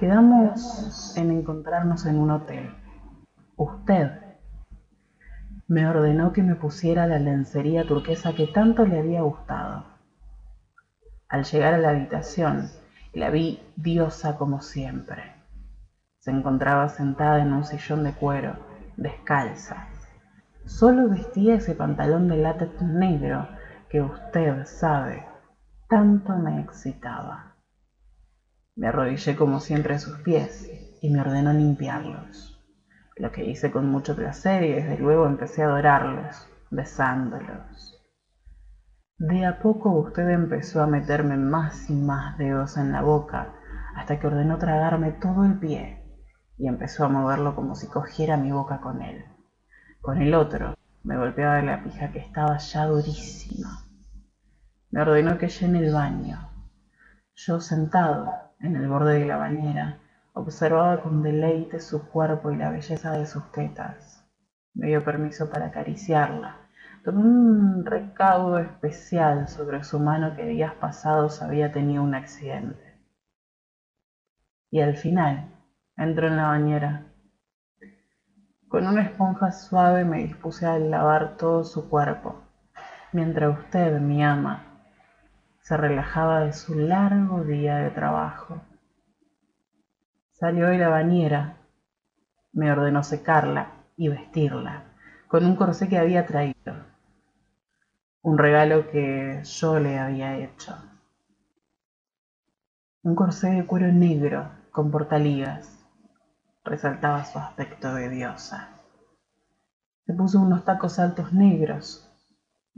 Quedamos en encontrarnos en un hotel. Usted me ordenó que me pusiera la lencería turquesa que tanto le había gustado. Al llegar a la habitación, la vi diosa como siempre. Se encontraba sentada en un sillón de cuero, descalza. Solo vestía ese pantalón de látex negro que usted sabe tanto me excitaba. Me arrodillé como siempre a sus pies y me ordenó limpiarlos, lo que hice con mucho placer y desde luego empecé a adorarlos, besándolos. De a poco usted empezó a meterme más y más dedos en la boca hasta que ordenó tragarme todo el pie y empezó a moverlo como si cogiera mi boca con él. Con el otro me golpeaba la pija que estaba ya durísima. Me ordenó que llene el baño. Yo sentado, en el borde de la bañera, observaba con deleite su cuerpo y la belleza de sus tetas. Me dio permiso para acariciarla. Tomé un recaudo especial sobre su mano que días pasados había tenido un accidente. Y al final entró en la bañera. Con una esponja suave me dispuse a lavar todo su cuerpo, mientras usted, mi ama, se relajaba de su largo día de trabajo. Salió de la bañera, me ordenó secarla y vestirla con un corsé que había traído, un regalo que yo le había hecho. Un corsé de cuero negro con portaligas resaltaba su aspecto de diosa. Se puso unos tacos altos negros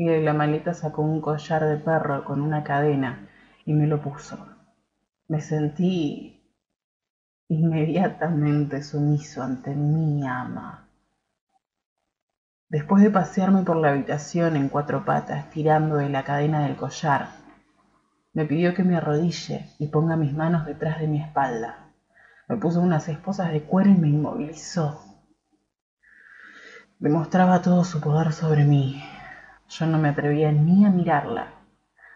y de la maleta sacó un collar de perro con una cadena y me lo puso. Me sentí inmediatamente sumiso ante mi ama. Después de pasearme por la habitación en cuatro patas, tirando de la cadena del collar, me pidió que me arrodille y ponga mis manos detrás de mi espalda. Me puso unas esposas de cuero y me inmovilizó. Demostraba todo su poder sobre mí, yo no me atrevía ni a mirarla,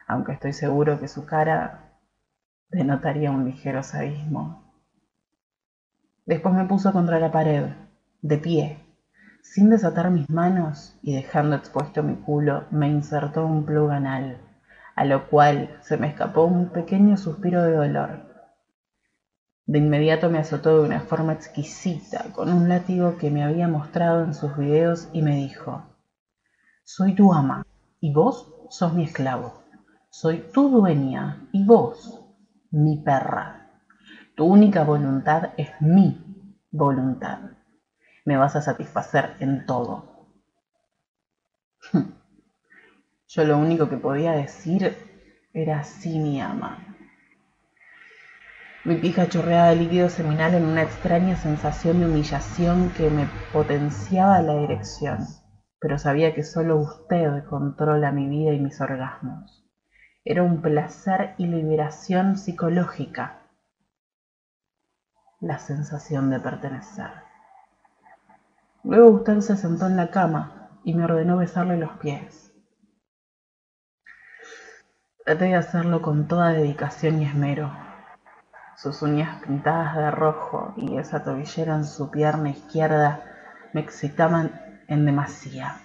aunque estoy seguro que su cara denotaría un ligero sadismo. Después me puso contra la pared, de pie, sin desatar mis manos y dejando expuesto mi culo, me insertó un plug anal, a lo cual se me escapó un pequeño suspiro de dolor. De inmediato me azotó de una forma exquisita con un látigo que me había mostrado en sus videos y me dijo, soy tu ama y vos sos mi esclavo. Soy tu dueña y vos mi perra. Tu única voluntad es mi voluntad. Me vas a satisfacer en todo. Yo lo único que podía decir era sí, mi ama. Mi pija chorreaba líquido seminal en una extraña sensación de humillación que me potenciaba la erección pero sabía que solo usted controla mi vida y mis orgasmos. Era un placer y liberación psicológica, la sensación de pertenecer. Luego usted se sentó en la cama y me ordenó besarle los pies. Traté de hacerlo con toda dedicación y esmero. Sus uñas pintadas de rojo y esa tobillera en su pierna izquierda me excitaban en demasía.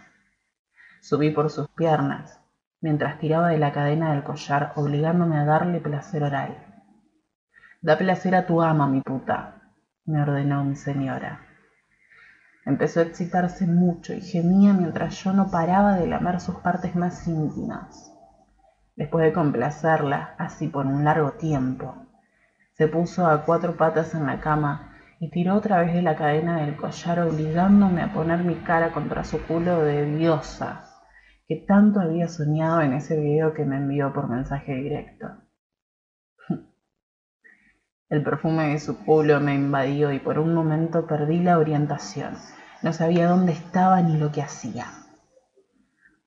Subí por sus piernas, mientras tiraba de la cadena del collar, obligándome a darle placer oral. Da placer a tu ama, mi puta, me ordenó mi señora. Empezó a excitarse mucho y gemía mientras yo no paraba de lamer sus partes más íntimas. Después de complacerla, así por un largo tiempo, se puso a cuatro patas en la cama y tiró otra vez de la cadena del collar obligándome a poner mi cara contra su culo de diosa que tanto había soñado en ese video que me envió por mensaje directo. El perfume de su culo me invadió y por un momento perdí la orientación. No sabía dónde estaba ni lo que hacía.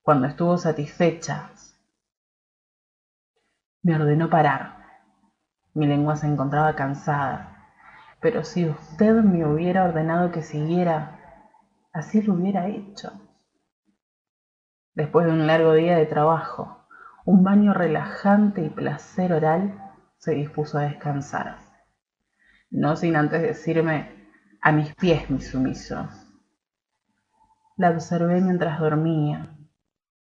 Cuando estuvo satisfecha, me ordenó parar. Mi lengua se encontraba cansada pero si usted me hubiera ordenado que siguiera, así lo hubiera hecho. Después de un largo día de trabajo, un baño relajante y placer oral, se dispuso a descansar. no sin antes decirme a mis pies, mi sumiso. La observé mientras dormía.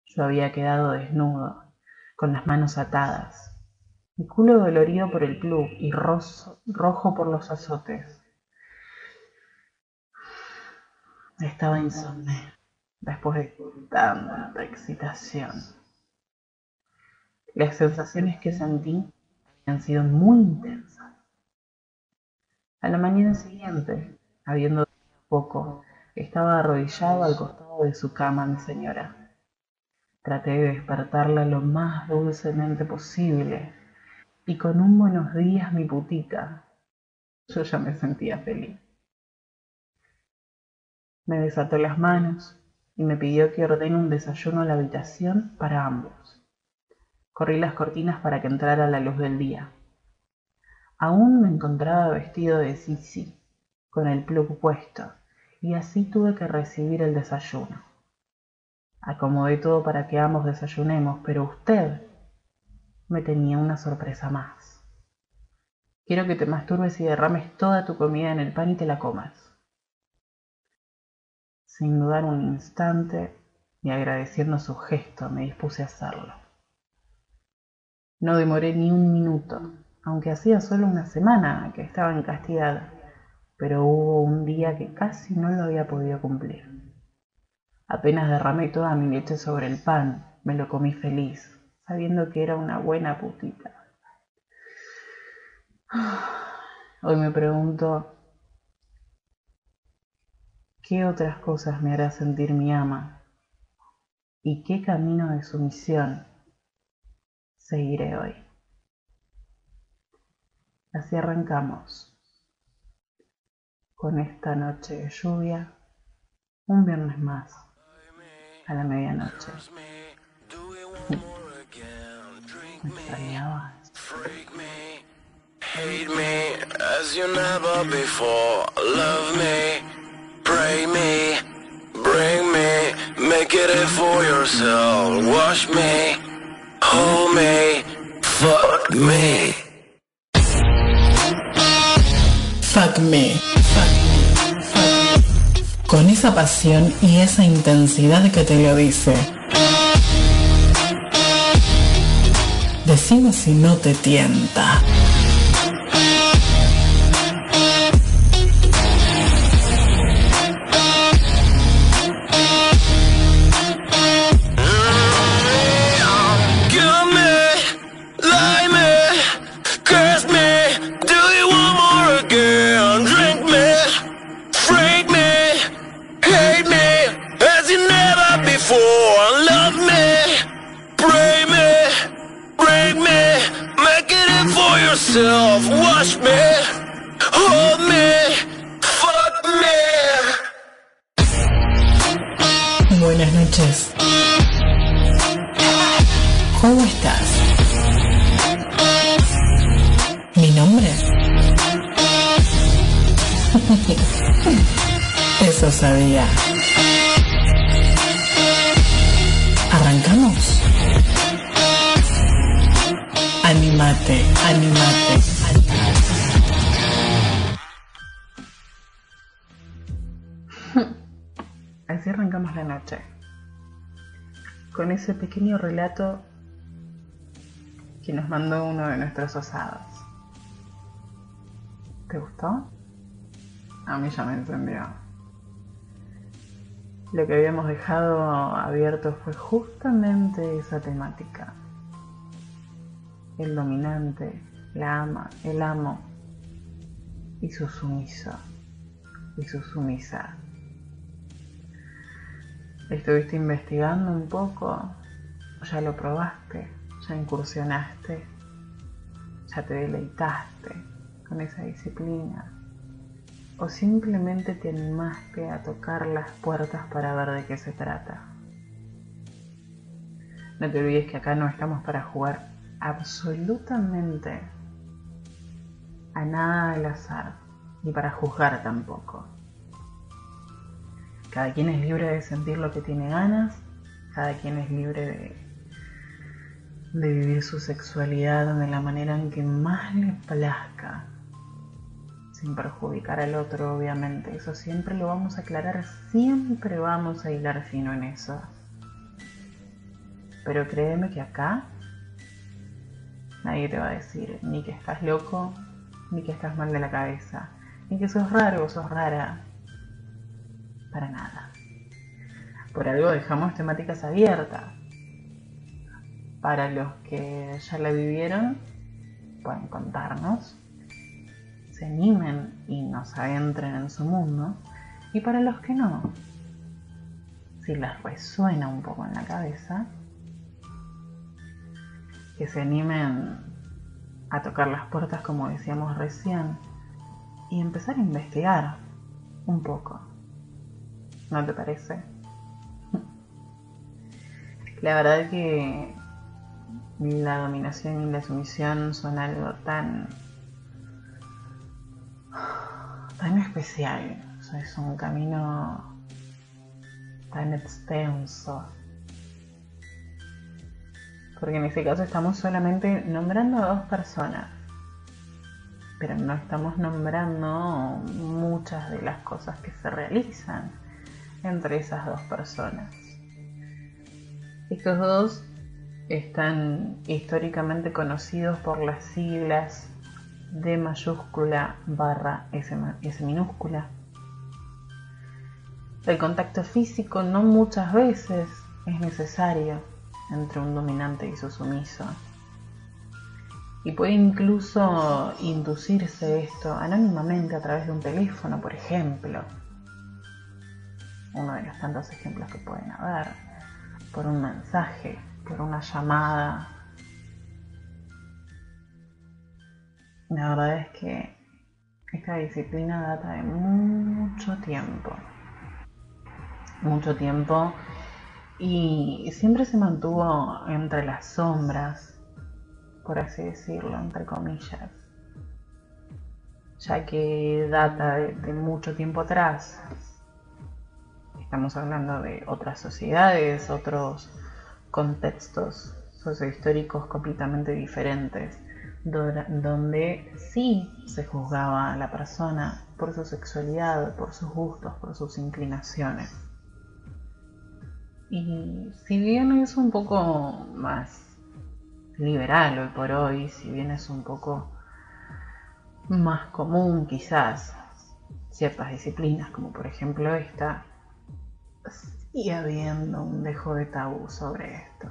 Yo había quedado desnudo, con las manos atadas, mi culo dolorido por el club y rojo por los azotes. Estaba insomne después de tanta excitación. Las sensaciones que sentí han sido muy intensas. A la mañana siguiente, habiendo poco, estaba arrodillado al costado de su cama mi señora. Traté de despertarla lo más dulcemente posible y con un buenos días mi putita, yo ya me sentía feliz. Me desató las manos y me pidió que ordene un desayuno a la habitación para ambos. Corrí las cortinas para que entrara la luz del día. Aún me encontraba vestido de sisi, con el plug puesto, y así tuve que recibir el desayuno. Acomodé todo para que ambos desayunemos, pero usted me tenía una sorpresa más. Quiero que te masturbes y derrames toda tu comida en el pan y te la comas. Sin dudar un instante y agradeciendo su gesto, me dispuse a hacerlo. No demoré ni un minuto, aunque hacía solo una semana que estaba en castidad, pero hubo un día que casi no lo había podido cumplir. Apenas derramé toda mi leche sobre el pan, me lo comí feliz, sabiendo que era una buena putita. Hoy me pregunto ¿Qué otras cosas me hará sentir mi ama? ¿Y qué camino de sumisión seguiré hoy? Así arrancamos con esta noche de lluvia, un viernes más, a la medianoche. ¿Me extrañabas? Hate me as you never before. Love me. Pray me, bring me, make it for yourself. Wash me, hold me, fuck me. Fuck me. Fuck me. Con esa pasión y esa intensidad que te lo dice. Decime si no te tienta. Ese pequeño relato que nos mandó uno de nuestros osados. ¿Te gustó? A mí ya me encendió. Lo que habíamos dejado abierto fue justamente esa temática. El dominante, la ama, el amo y su sumiso y su sumisa. ¿Estuviste investigando un poco? ¿Ya lo probaste? ¿Ya incursionaste? ¿Ya te deleitaste con esa disciplina? ¿O simplemente te animaste a tocar las puertas para ver de qué se trata? No te olvides que acá no estamos para jugar absolutamente a nada al azar, ni para juzgar tampoco. Cada quien es libre de sentir lo que tiene ganas, cada quien es libre de, de vivir su sexualidad de la manera en que más le plazca, sin perjudicar al otro, obviamente. Eso siempre lo vamos a aclarar, siempre vamos a hilar fino en eso. Pero créeme que acá nadie te va a decir ni que estás loco, ni que estás mal de la cabeza, ni que sos raro o sos rara. Para nada. Por algo dejamos temáticas abiertas. Para los que ya la vivieron, pueden contarnos, se animen y nos adentren en su mundo. Y para los que no, si les resuena un poco en la cabeza, que se animen a tocar las puertas como decíamos recién y empezar a investigar un poco. ¿No te parece? La verdad que la dominación y la sumisión son algo tan tan especial. es un camino tan extenso. Porque en este caso estamos solamente nombrando a dos personas. Pero no estamos nombrando muchas de las cosas que se realizan entre esas dos personas. Estos dos están históricamente conocidos por las siglas D mayúscula barra S, minúscula. El contacto físico no muchas veces es necesario entre un dominante y su sumiso. Y puede incluso inducirse esto anónimamente a través de un teléfono, por ejemplo. Uno de los tantos ejemplos que pueden haber. Por un mensaje, por una llamada. La verdad es que esta disciplina data de mucho tiempo. Mucho tiempo. Y siempre se mantuvo entre las sombras, por así decirlo, entre comillas. Ya que data de, mucho tiempo atrás. Estamos hablando de otras sociedades, otros contextos sociohistóricos completamente diferentes, donde sí se juzgaba a la persona por su sexualidad, por sus gustos, por sus inclinaciones. Y si bien es un poco más liberal hoy por hoy, si bien es un poco más común quizás ciertas disciplinas, como por ejemplo esta, y habiendo un dejo de tabú sobre esto.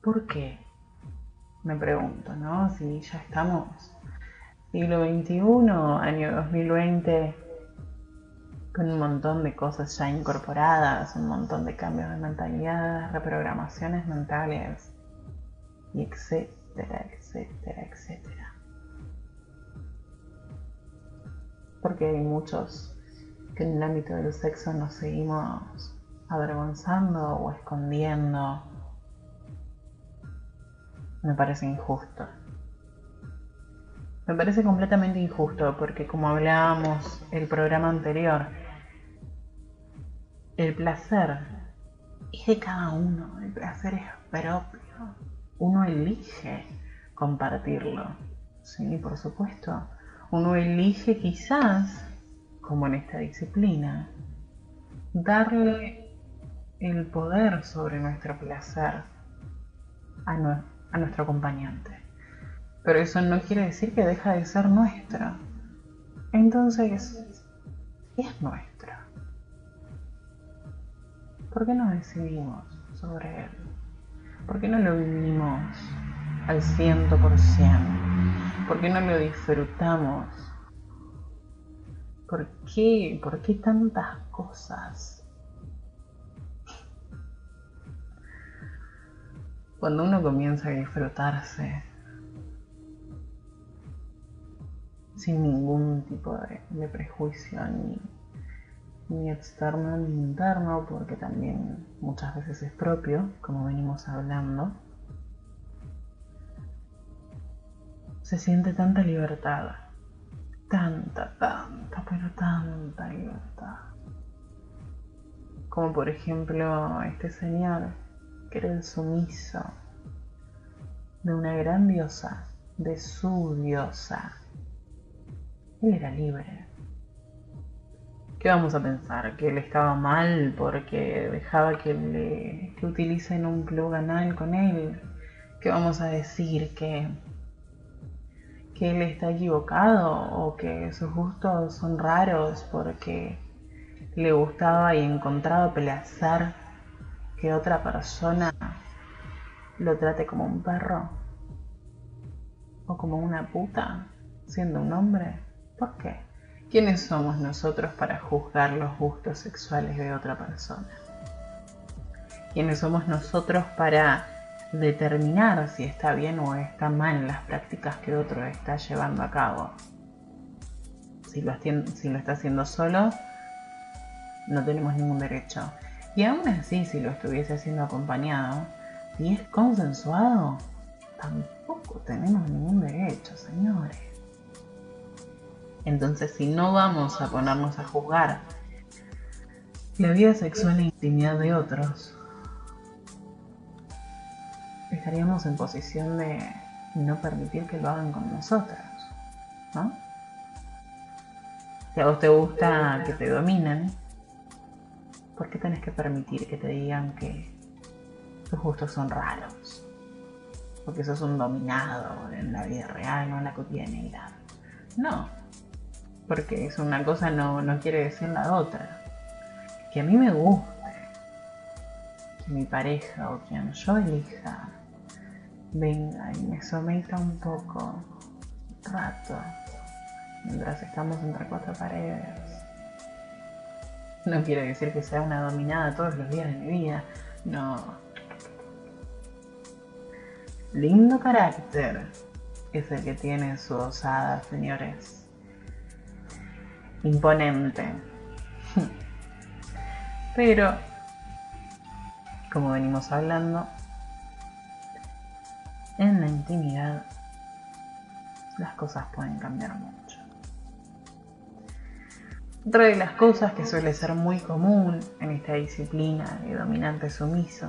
¿Por qué? Me pregunto, ¿no? Si ya estamos siglo XXI, año 2020, con un montón de cosas ya incorporadas, un montón de cambios de mentalidad, reprogramaciones mentales, y etcétera, etcétera, etcétera. Porque hay muchos en el ámbito del sexo nos seguimos avergonzando o escondiendo, me parece injusto. Me parece completamente injusto porque como hablábamos el programa anterior, el placer es de cada uno, el placer es propio. Uno elige compartirlo. Sí, por supuesto. Uno elige quizás como en esta disciplina, darle el poder sobre nuestro placer a, nuestro acompañante. Pero eso no quiere decir que deja de ser nuestro. Entonces, es nuestro. ¿Por qué no decidimos sobre él? ¿Por qué no lo vivimos al ciento por cien? ¿Por qué no lo disfrutamos ¿Por qué? ¿Por qué tantas cosas? Cuando uno comienza a disfrutarse sin ningún tipo de, prejuicio ni, externo ni interno, porque también muchas veces es propio, como venimos hablando, se siente tanta libertad tanta, tanta, pero tanta libertad. Como por ejemplo este señor, que era el sumiso de una gran diosa de su diosa. Él era libre. ¿Qué vamos a pensar? ¿Que él estaba mal porque dejaba que, le, que utilicen un plug anal con él? ¿Qué vamos a decir? ¿Que, ¿Que él está equivocado? ¿O que sus gustos son raros porque le gustaba y encontraba placer que otra persona lo trate como un perro? ¿O como una puta siendo un hombre? ¿Por qué? ¿Quiénes somos nosotros para juzgar los gustos sexuales de otra persona? ¿Quiénes somos nosotros para determinar si está bien o está mal las prácticas que otro está llevando a cabo? Si lo, si lo está haciendo solo, no tenemos ningún derecho. Y aún así, si lo estuviese haciendo acompañado, y es consensuado, tampoco tenemos ningún derecho, señores. Entonces, si no vamos a ponernos a juzgar la vida sexual e intimidad de otros, estaríamos en posición de no permitir que lo hagan con nosotros, ¿no? Si a vos te gusta que te dominen, ¿por qué tenés que permitir que te digan que tus gustos son raros? Porque sos un dominado en la vida real, no en la cotidianidad. No, porque es una cosa no, no quiere decir la otra. Que a mí me guste, que mi pareja o quien yo elija venga y me someta un poco, rato, mientras estamos entre cuatro paredes. No quiere decir que sea una dominada todos los días de mi vida, no. Lindo carácter es el que tiene su osada, señores imponente. Pero, como venimos hablando, en la intimidad las cosas pueden cambiar mucho. Otra de las cosas que suele ser muy común en esta disciplina de dominante sumiso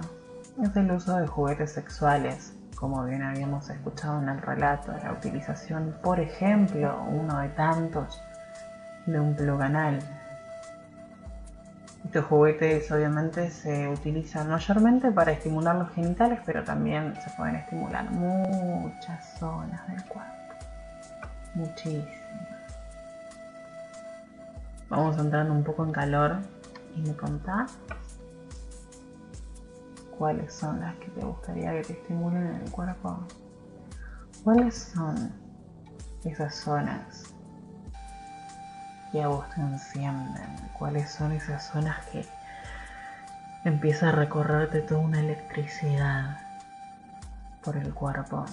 es el uso de juguetes sexuales, como bien habíamos escuchado en el relato, la utilización, por ejemplo, uno de tantos, de un pluganal. Estos juguetes obviamente se utilizan mayormente para estimular los genitales, pero también se pueden estimular muchas zonas del cuerpo. Muchísimas. Vamos entrando un poco en calor y me contás cuáles son las que te gustaría que te estimulen en el cuerpo. ¿Cuáles son esas zonas que a vos te encienden, cuáles son esas zonas que empieza a recorrerte toda una electricidad por el cuerpo,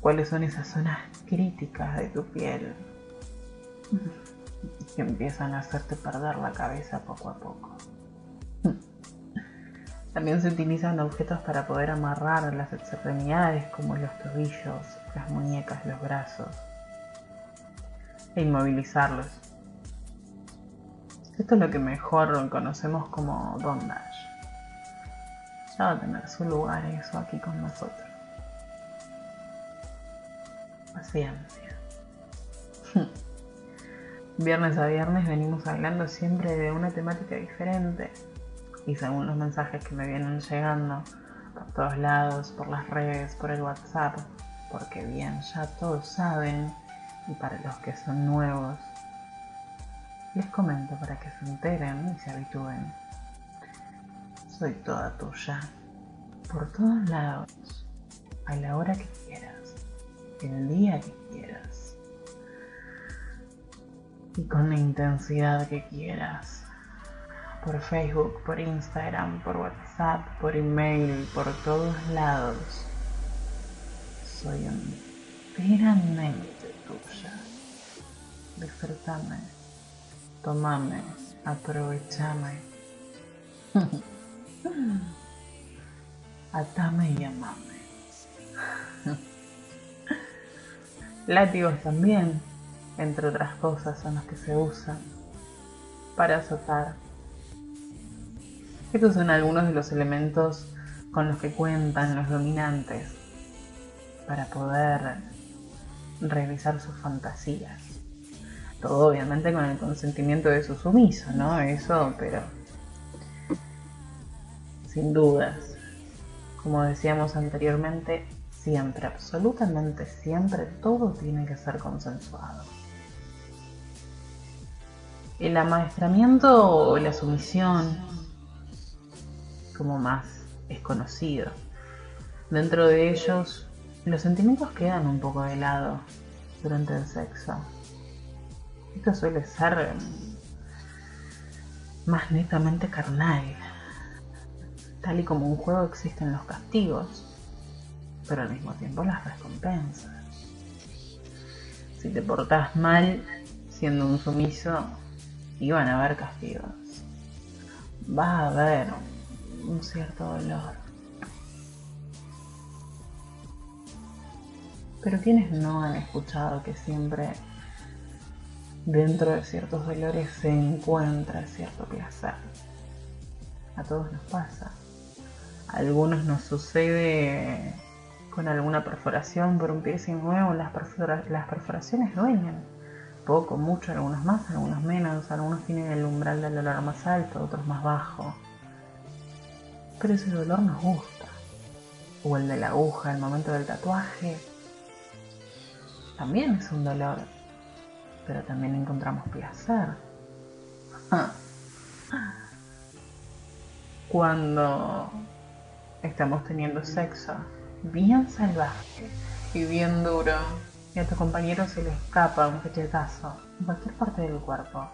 cuáles son esas zonas críticas de tu piel que empiezan a hacerte perder la cabeza poco a poco. También se utilizan objetos para poder amarrar las extremidades como los tobillos, las muñecas, los brazos e inmovilizarlos esto es lo que mejor conocemos como bondage. Ya va a tener su lugar eso aquí con nosotros. Paciencia. Viernes a viernes venimos hablando siempre de una temática diferente y según los mensajes que me vienen llegando por todos lados, por las redes, por el WhatsApp, porque bien, ya todos saben y para los que son nuevos les comento para que se enteren y se habitúen. Soy toda tuya, por todos lados, a la hora que quieras, el día que quieras y con la intensidad que quieras. Por Facebook, por Instagram, por WhatsApp, por email, por todos lados. Soy enteramente tuya. Disfrútame tomame, aprovechame. Atame y amame. Látigos también, entre otras cosas, son los que se usan para azotar. Estos son algunos de los elementos con los que cuentan los dominantes para poder realizar sus fantasías. Todo obviamente con el consentimiento de su sumiso, ¿no? Eso, pero sin dudas. Como decíamos anteriormente, siempre, absolutamente siempre, todo tiene que ser consensuado. El amaestramiento o la sumisión, como más es conocido, dentro de ellos los sentimientos quedan un poco de lado durante el sexo. Esto suele ser más netamente carnal. Tal y como un juego existen los castigos, pero al mismo tiempo las recompensas. Si te portas mal siendo un sumiso, iban a haber castigos. Va a haber un cierto dolor. Pero quienes no han escuchado que siempre dentro de ciertos dolores se encuentra cierto placer. A todos nos pasa. A algunos nos sucede con alguna perforación por un piercing nuevo, las, las perforaciones duelen. Poco, mucho, algunos más, algunos menos, algunos tienen el umbral del dolor más alto, otros más bajo. Pero ese dolor nos gusta. O el de la aguja, el momento del tatuaje, también es un dolor, pero también encontramos placer. Cuando estamos teniendo sexo bien salvaje y bien duro y a tu compañero se le escapa un cachetazo en cualquier parte del cuerpo,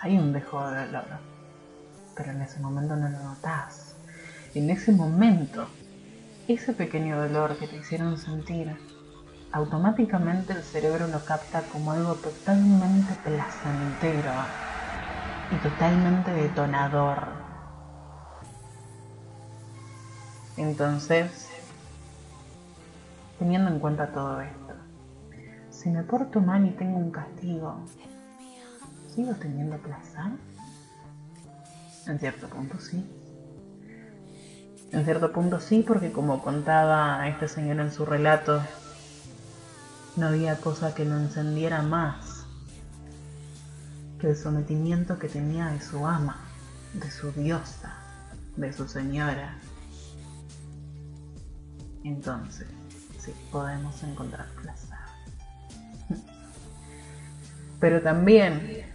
hay un dejo de dolor, pero en ese momento no lo notas. En ese momento, ese pequeño dolor que te hicieron sentir automáticamente el cerebro lo capta como algo totalmente placentero y totalmente detonador. Entonces, teniendo en cuenta todo esto, si me porto mal y tengo un castigo, ¿sigo teniendo placer? En cierto punto sí. En cierto punto sí, porque como contaba este señor en su relato, no había cosa que lo encendiera más que el sometimiento que tenía de su ama, de su diosa, de su señora. Entonces, sí, podemos encontrar placer. Pero también,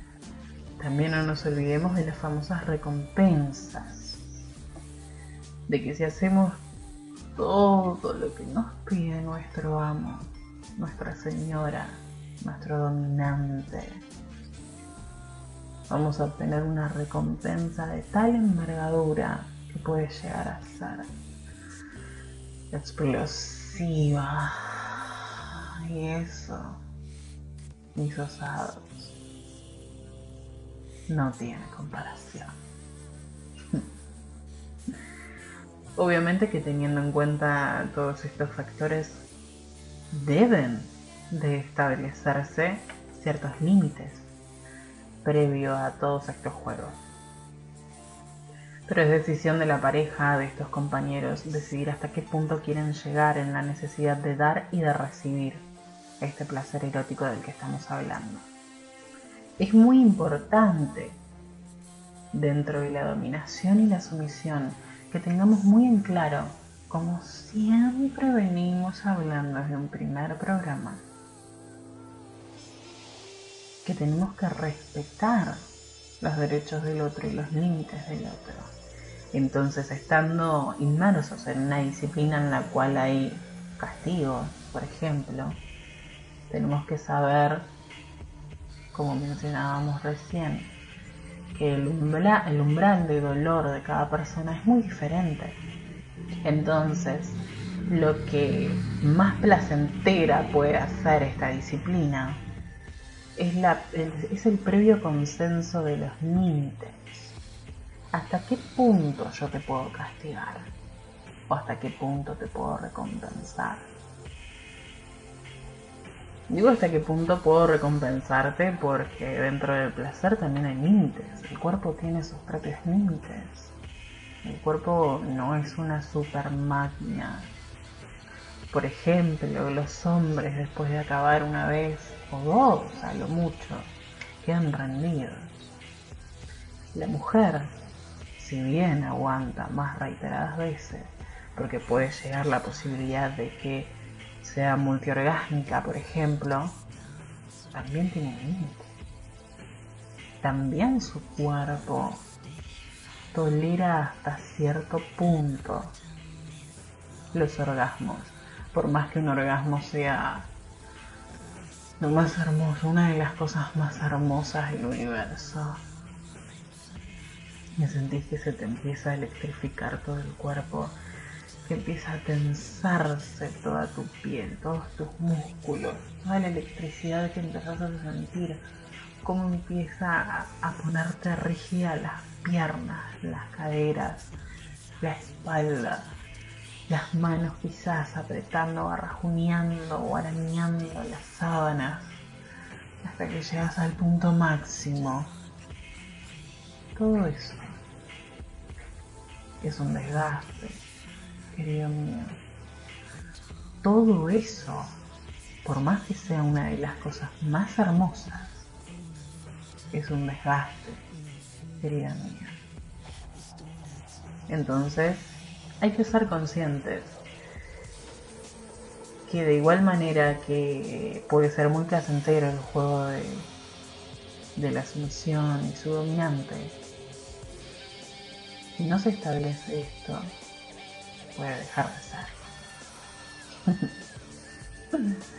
también no nos olvidemos de las famosas recompensas. De que si hacemos todo lo que nos pide nuestro amo, nuestra señora, nuestro dominante. Vamos a obtener una recompensa de tal envergadura que puede llegar a ser explosiva. Y eso, mis osados, no tiene comparación. Obviamente que teniendo en cuenta todos estos factores, deben de establecerse ciertos límites previo a todos estos juegos. Pero es decisión de la pareja, de estos compañeros, decidir hasta qué punto quieren llegar en la necesidad de dar y de recibir este placer erótico del que estamos hablando. Es muy importante dentro de la dominación y la sumisión que tengamos muy en claro como siempre venimos hablando desde un primer programa, que tenemos que respetar los derechos del otro y los límites del otro. Entonces, estando inmersos en una disciplina en la cual hay castigos, por ejemplo, tenemos que saber, como mencionábamos recién, que el, el umbral de dolor de cada persona es muy diferente entonces, lo que más placentera puede hacer esta disciplina es, el previo consenso de los límites. ¿Hasta qué punto yo te puedo castigar? ¿O hasta qué punto te puedo recompensar? Digo hasta qué punto puedo recompensarte porque dentro del placer también hay límites. El cuerpo tiene sus propios límites. El cuerpo no es una super máquina Por ejemplo, los hombres después de acabar una vez o dos a lo mucho quedan rendidos. La mujer, si bien aguanta más reiteradas veces, porque puede llegar la posibilidad de que sea multiorgásmica, por ejemplo, también tiene límite. También su cuerpo tolera hasta cierto punto los orgasmos, por más que un orgasmo sea lo más hermoso, una de las cosas más hermosas del universo. Y sentís que se te empieza a electrificar todo el cuerpo empieza a tensarse toda tu piel, todos tus músculos, toda la electricidad que empezás a sentir, cómo empieza a, ponerte rígida las piernas, las caderas, la espalda, las manos quizás apretando, barrajuneando o arañando las sábanas, hasta que llegas al punto máximo. Todo eso es un desgaste querido mío. Todo eso, por más que sea una de las cosas más hermosas, es un desgaste, querida mía. Entonces, hay que ser conscientes que de igual manera que puede ser muy placentero el juego de, de la sumisión y su dominante, si no se establece esto, puede dejar de ser.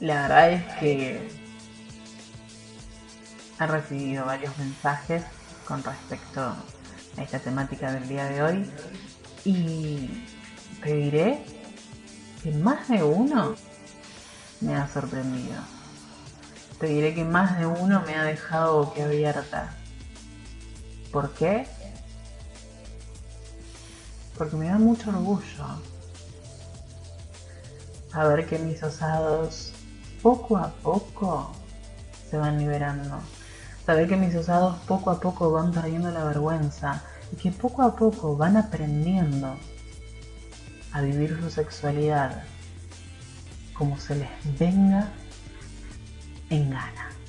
La verdad es que he recibido varios mensajes con respecto a esta temática del día de hoy y te diré que más de uno me ha sorprendido. Te diré que más de uno me ha dejado abierta ¿Por qué? porque me da mucho orgullo saber que mis osados poco a poco se van liberando. Saber que mis osados poco a poco van perdiendo la vergüenza y que poco a poco van aprendiendo a vivir su sexualidad como se les venga en gana.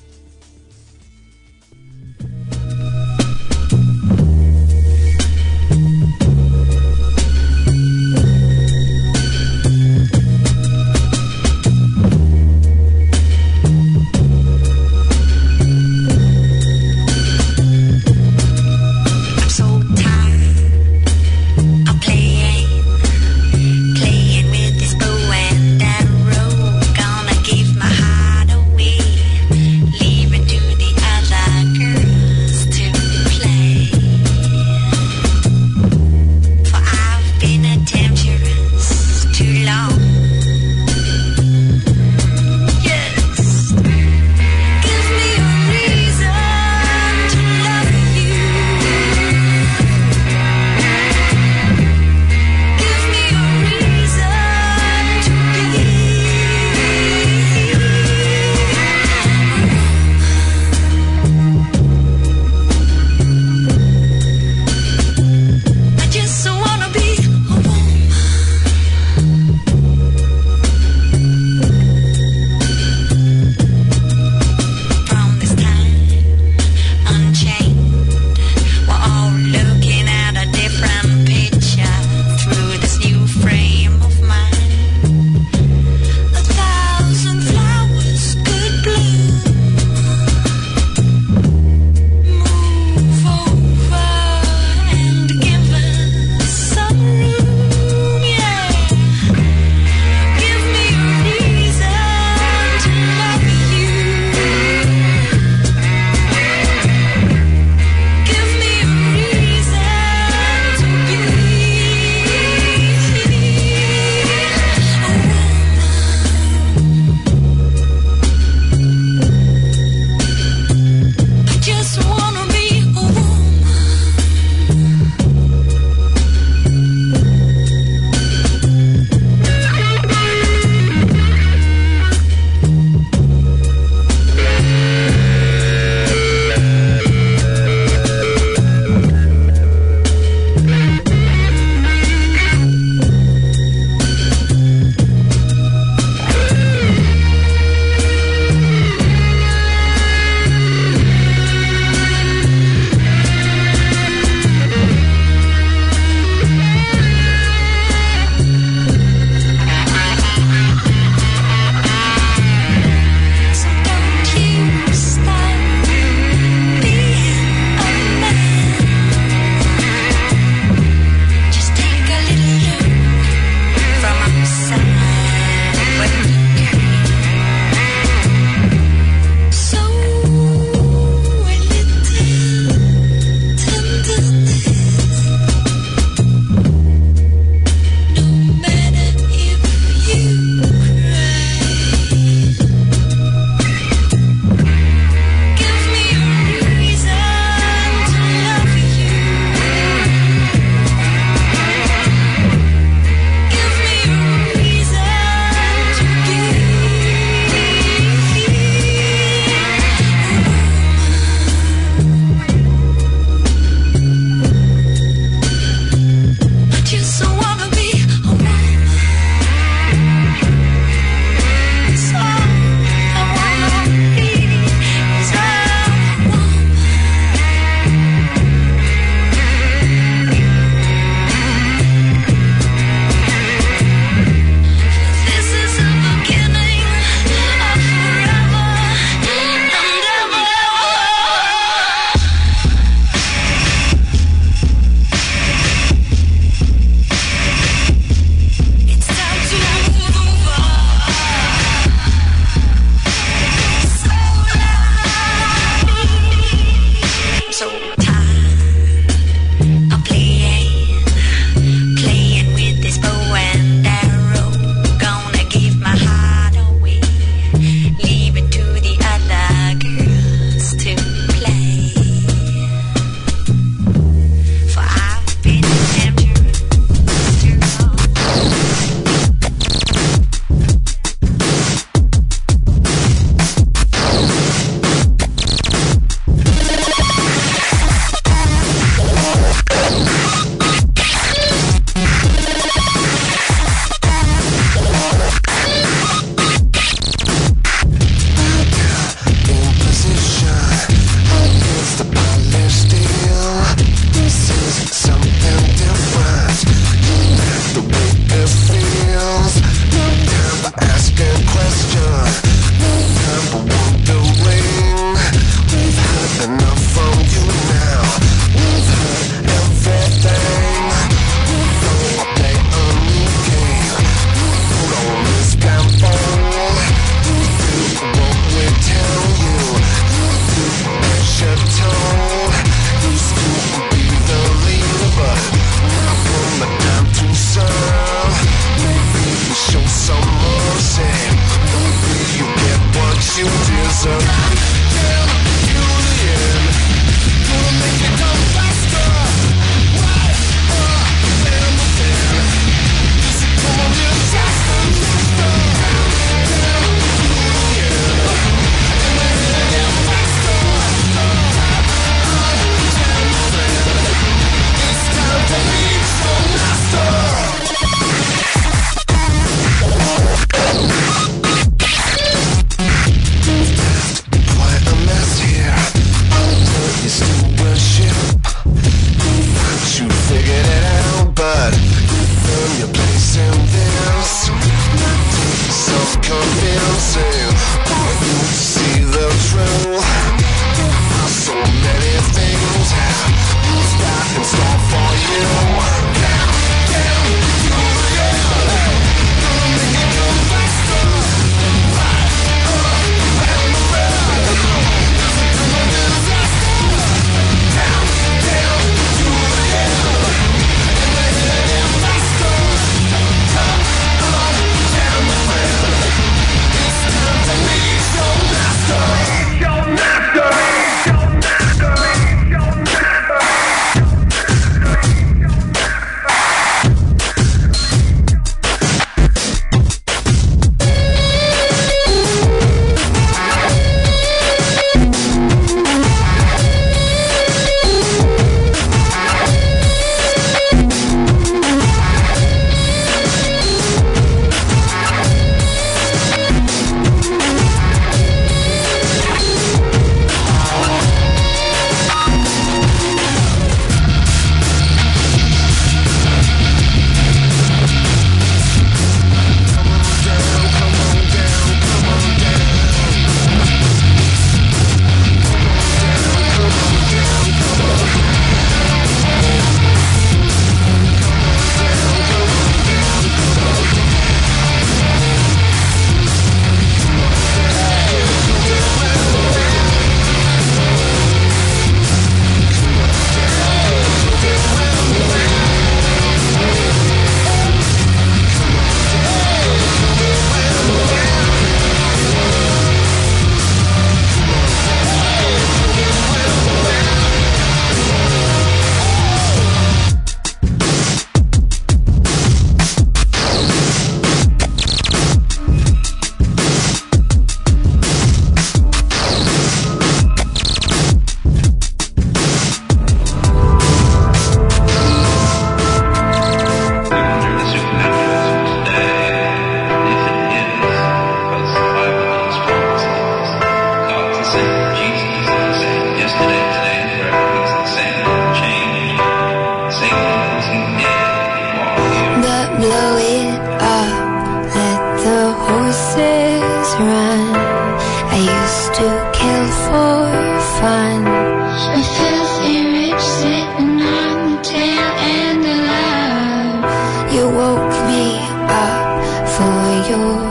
Woke me up for your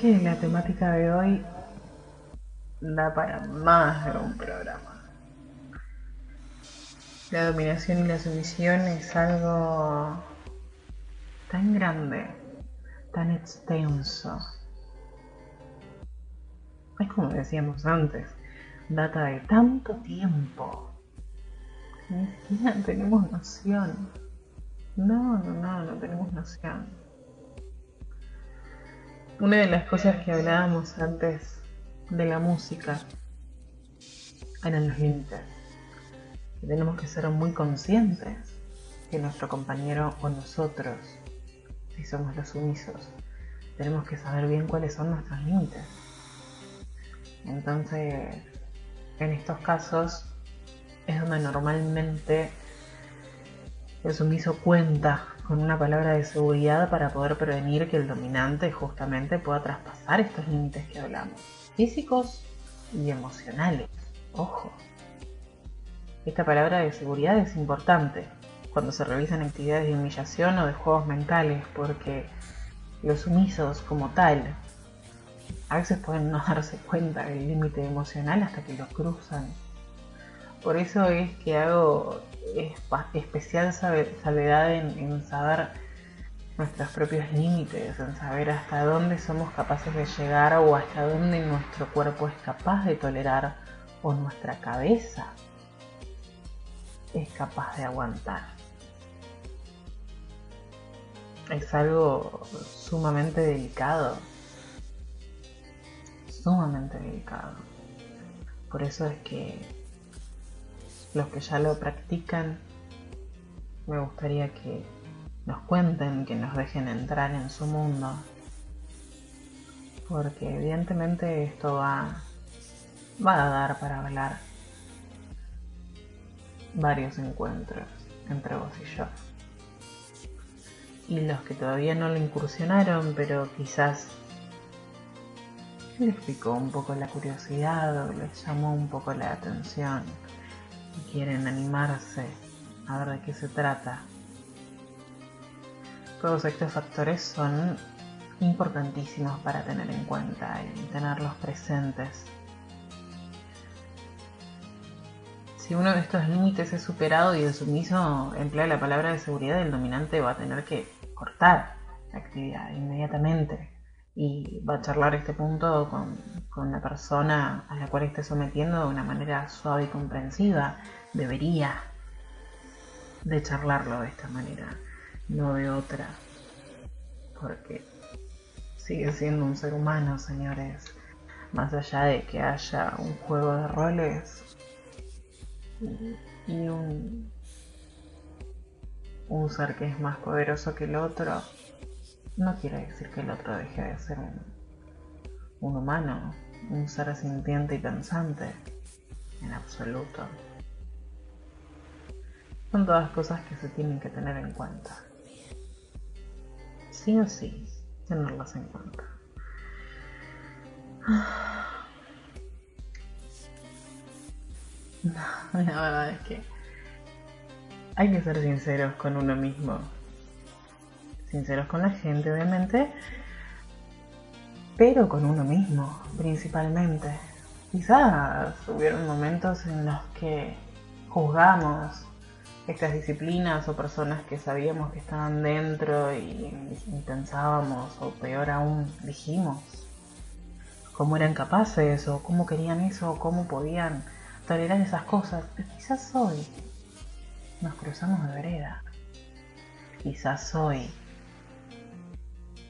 que la temática de hoy da para más de un programa. La dominación y la sumisión es algo tan grande, tan extenso. Es como decíamos antes, data de tanto tiempo. Ni siquiera tenemos noción. No, no, no, no tenemos noción. Una de las cosas que hablábamos antes de la música eran los límites. Tenemos que ser muy conscientes que nuestro compañero o nosotros, si somos los sumisos, tenemos que saber bien cuáles son nuestros límites. Entonces, en estos casos es donde normalmente el sumiso cuenta con una palabra de seguridad para poder prevenir que el dominante justamente pueda traspasar estos límites que hablamos, físicos y emocionales. Ojo. Esta palabra de seguridad es importante cuando se realizan actividades de humillación o de juegos mentales, porque los sumisos como tal a veces pueden no darse cuenta del límite emocional hasta que lo cruzan. Por eso es que hago especial salvedad en, en saber nuestros propios límites, en saber hasta dónde somos capaces de llegar o hasta dónde nuestro cuerpo es capaz de tolerar o nuestra cabeza es capaz de aguantar. Es algo sumamente delicado, sumamente delicado. Por eso es que los que ya lo practican, me gustaría que nos cuenten, que nos dejen entrar en su mundo. Porque evidentemente esto va, va a dar para hablar varios encuentros entre vos y yo. Y los que todavía no lo incursionaron, pero quizás les picó un poco la curiosidad o les llamó un poco la atención y quieren animarse a ver de qué se trata. Todos estos factores son importantísimos para tener en cuenta y tenerlos presentes. Si uno de estos límites es superado y el sumiso emplea la palabra de seguridad, el dominante va a tener que cortar la actividad inmediatamente y va a charlar este punto con, con la persona a la cual esté sometiendo de una manera suave y comprensiva. Debería de charlarlo de esta manera, no de otra, porque sigue siendo un ser humano, señores, más allá de que haya un juego de roles y, un, un ser que es más poderoso que el otro, no quiere decir que el otro deje de ser un, humano, un ser sintiente y pensante, en absoluto. Son todas cosas que se tienen que tener en cuenta. Sí o sí, tenerlas en cuenta. La verdad es que hay que ser sinceros con uno mismo. Sinceros con la gente, obviamente, pero con uno mismo, principalmente. Quizás hubieron momentos en los que juzgamos estas disciplinas o personas que sabíamos que estaban dentro y, y pensábamos, o peor aún, dijimos cómo eran capaces, o cómo querían eso, o cómo podían tolerar esas cosas. Pero quizás hoy nos cruzamos de vereda. Quizás hoy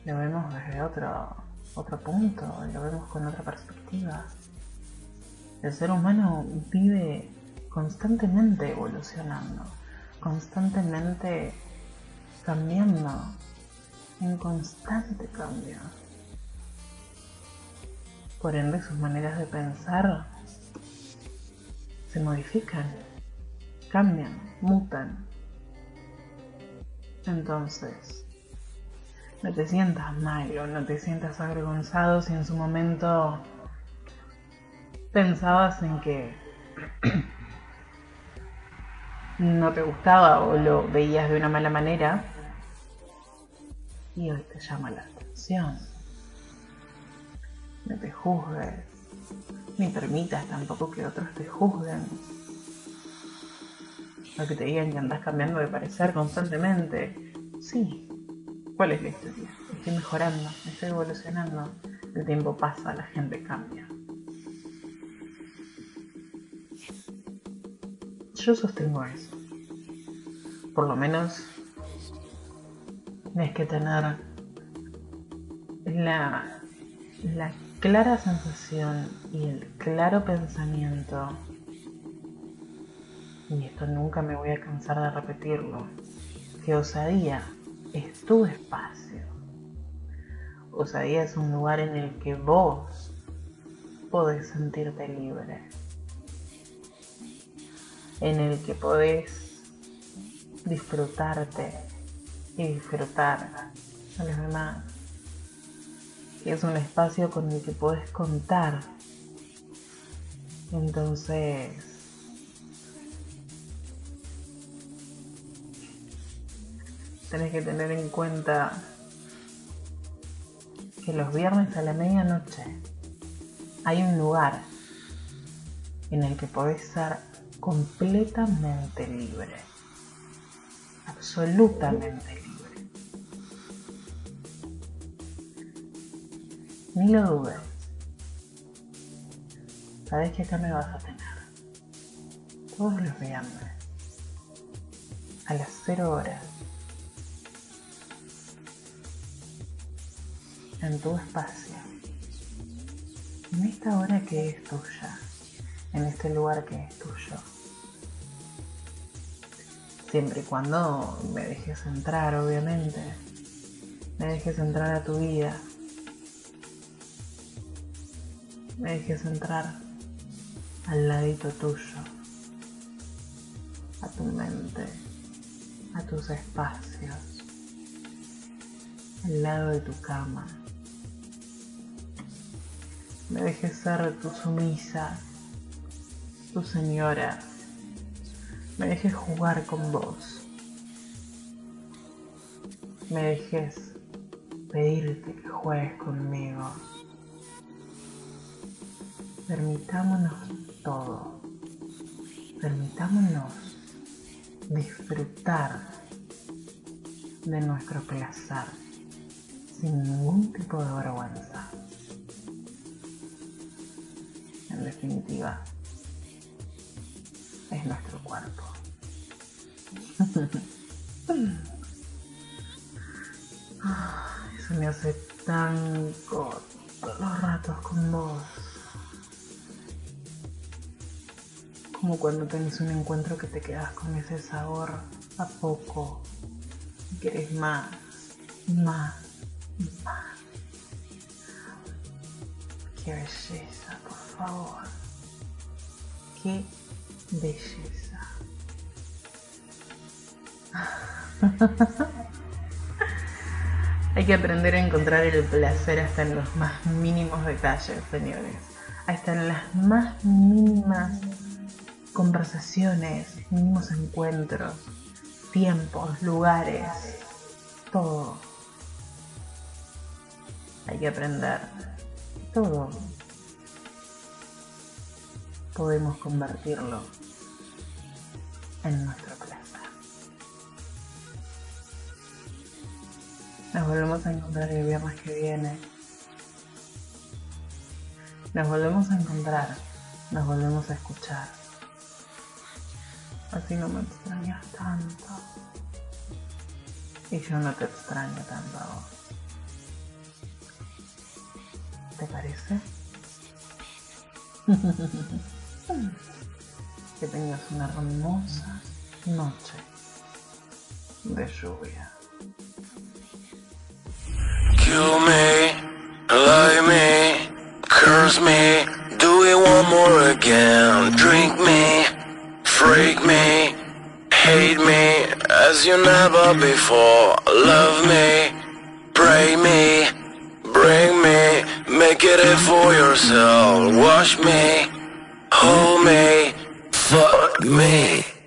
lo vemos desde otro, otro punto, lo vemos con otra perspectiva. El ser humano vive constantemente evolucionando, constantemente cambiando, en constante cambio. Por ende, sus maneras de pensar se modifican, cambian, mutan. Entonces, no te sientas mal o no te sientas avergonzado si en su momento pensabas en que no te gustaba o lo veías de una mala manera y hoy te llama la atención. No te juzgues, ni permitas tampoco que otros te juzguen. O que te digan que andas cambiando de parecer constantemente. Sí, ¿cuál es la historia? Estoy mejorando, estoy evolucionando. El tiempo pasa, la gente cambia. Yo sostengo eso. Por lo menos tienes que tener la, la clara sensación y el claro pensamiento, y esto nunca me voy a cansar de repetirlo, que osadía es tu espacio. Osadía es un lugar en el que vos podés sentirte libre, en el que podés disfrutarte y disfrutar a los demás. Es un espacio con el que podés contar. Entonces, tenés que tener en cuenta que los viernes a la medianoche hay un lugar en el que podés ser completamente libre, absolutamente libre. Ni lo dudes. Sabes que acá me vas a tener. todos los viernes a las 0 horas en tu espacio, en esta hora que es tuya, en este lugar que es tuyo. Siempre y cuando me dejes entrar, obviamente. Me dejes entrar a tu vida. Me dejes entrar al ladito tuyo, a tu mente, a tus espacios, al lado de tu cama. Me dejes ser tu sumisa, tu señora. Me dejes jugar con vos. Me dejes pedirte que juegues conmigo. Permitámonos todo. Permitámonos disfrutar de nuestro placer sin ningún tipo de vergüenza. En definitiva, es nuestro cuerpo. Eso me hace tan corto los ratos con vos. Como cuando tenés un encuentro que te quedas con ese sabor a poco y querés más, más, más. Qué belleza, por favor. Qué belleza. Hay que aprender a encontrar el placer hasta en los más mínimos detalles, señores. Hasta en las más mínimas conversaciones, mínimos encuentros, tiempos, lugares, todo. Hay que aprender todo. Podemos convertirlo en nuestro placer. Nos volvemos a encontrar el viernes que viene. Nos volvemos a encontrar. Nos volvemos a escuchar. Así no me extrañas tanto. Y yo no te extraño tanto a vos. ¿Te parece? que tengas una hermosa noche de lluvia. Kill me, lie me, curse me, do it one more again. Drink me, freak me, hate me as you never before. Love me, pray me, bring me, make it it for yourself. Wash me, hold me, fuck me.